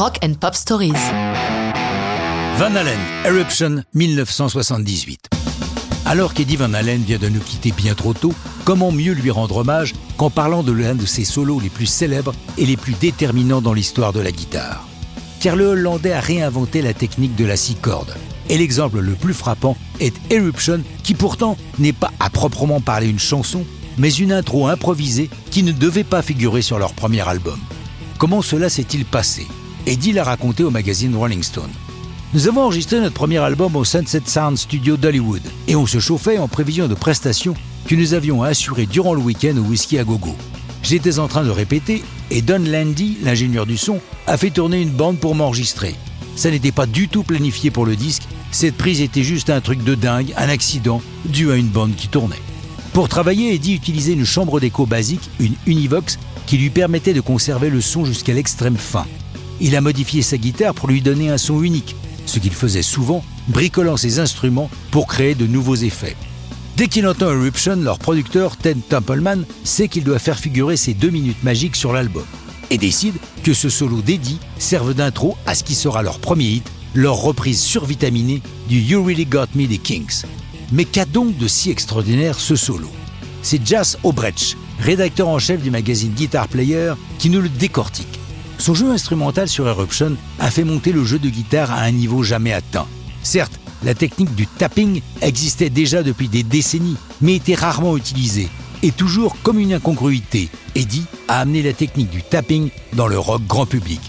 Rock and Pop Stories. Van Halen, Eruption 1978. Alors qu'Eddie Van Halen vient de nous quitter bien trop tôt, comment mieux lui rendre hommage qu'en parlant de l'un de ses solos les plus célèbres et les plus déterminants dans l'histoire de la guitare? Car le Hollandais a réinventé la technique de la six cordes. Et l'exemple le plus frappant est Eruption, qui pourtant n'est pas à proprement parler une chanson, mais une intro improvisée qui ne devait pas figurer sur leur premier album. Comment cela s'est-il passé? Eddie l'a raconté au magazine Rolling Stone. Nous avons enregistré notre premier album au Sunset Sound Studio d'Hollywood et on se chauffait en prévision de prestations que nous avions assurées durant le week-end au Whisky à Gogo. J'étais en train de répéter et Don Landy, l'ingénieur du son, a fait tourner une bande pour m'enregistrer. Ça n'était pas du tout planifié pour le disque, cette prise était juste un truc de dingue, un accident dû à une bande qui tournait. Pour travailler, Eddie utilisait une chambre d'écho basique, une Univox, qui lui permettait de conserver le son jusqu'à l'extrême fin. Il a modifié sa guitare pour lui donner un son unique, ce qu'il faisait souvent, bricolant ses instruments pour créer de nouveaux effets. Dès qu'il entend Eruption, leur producteur, Ted Templeman, sait qu'il doit faire figurer ses deux minutes magiques sur l'album et décide que ce solo d'Eddie serve d'intro à ce qui sera leur premier hit, leur reprise survitaminée du You Really Got Me des Kings. Mais qu'a donc de si extraordinaire ce solo? C'est Jas Obrecht, rédacteur en chef du magazine Guitar Player, qui nous le décortique. Son jeu instrumental sur Eruption a fait monter le jeu de guitare à un niveau jamais atteint. Certes, la technique du tapping existait déjà depuis des décennies, mais était rarement utilisée, et toujours comme une incongruité. Eddie a amené la technique du tapping dans le rock grand public.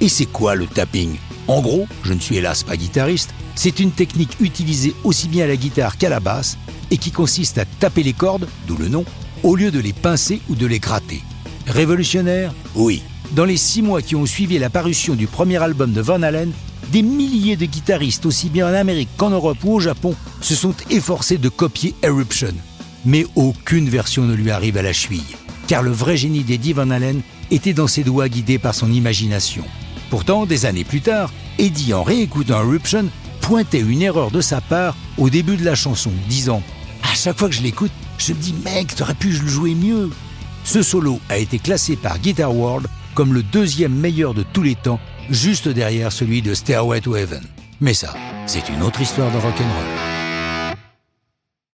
Et c'est quoi le tapping? En gros, je ne suis hélas pas guitariste, c'est une technique utilisée aussi bien à la guitare qu'à la basse, et qui consiste à taper les cordes, d'où le nom, au lieu de les pincer ou de les gratter. Révolutionnaire Oui, dans les six mois qui ont suivi la parution du premier album de Van Halen, des milliers de guitaristes, aussi bien en Amérique qu'en Europe ou au Japon, se sont efforcés de copier Eruption. Mais aucune version ne lui arrive à la cheville, car le vrai génie d'Eddie Van Halen était dans ses doigts guidés par son imagination. Pourtant, des années plus tard, Eddie, en réécoutant Eruption, pointait une erreur de sa part au début de la chanson, disant À chaque fois que je l'écoute, je me dis, mec, t'aurais pu le jouer mieux. Ce solo a été classé par Guitar World comme le deuxième meilleur de tous les temps, juste derrière celui de Stairway to Heaven. Mais ça, c'est une autre histoire de rock'n'roll.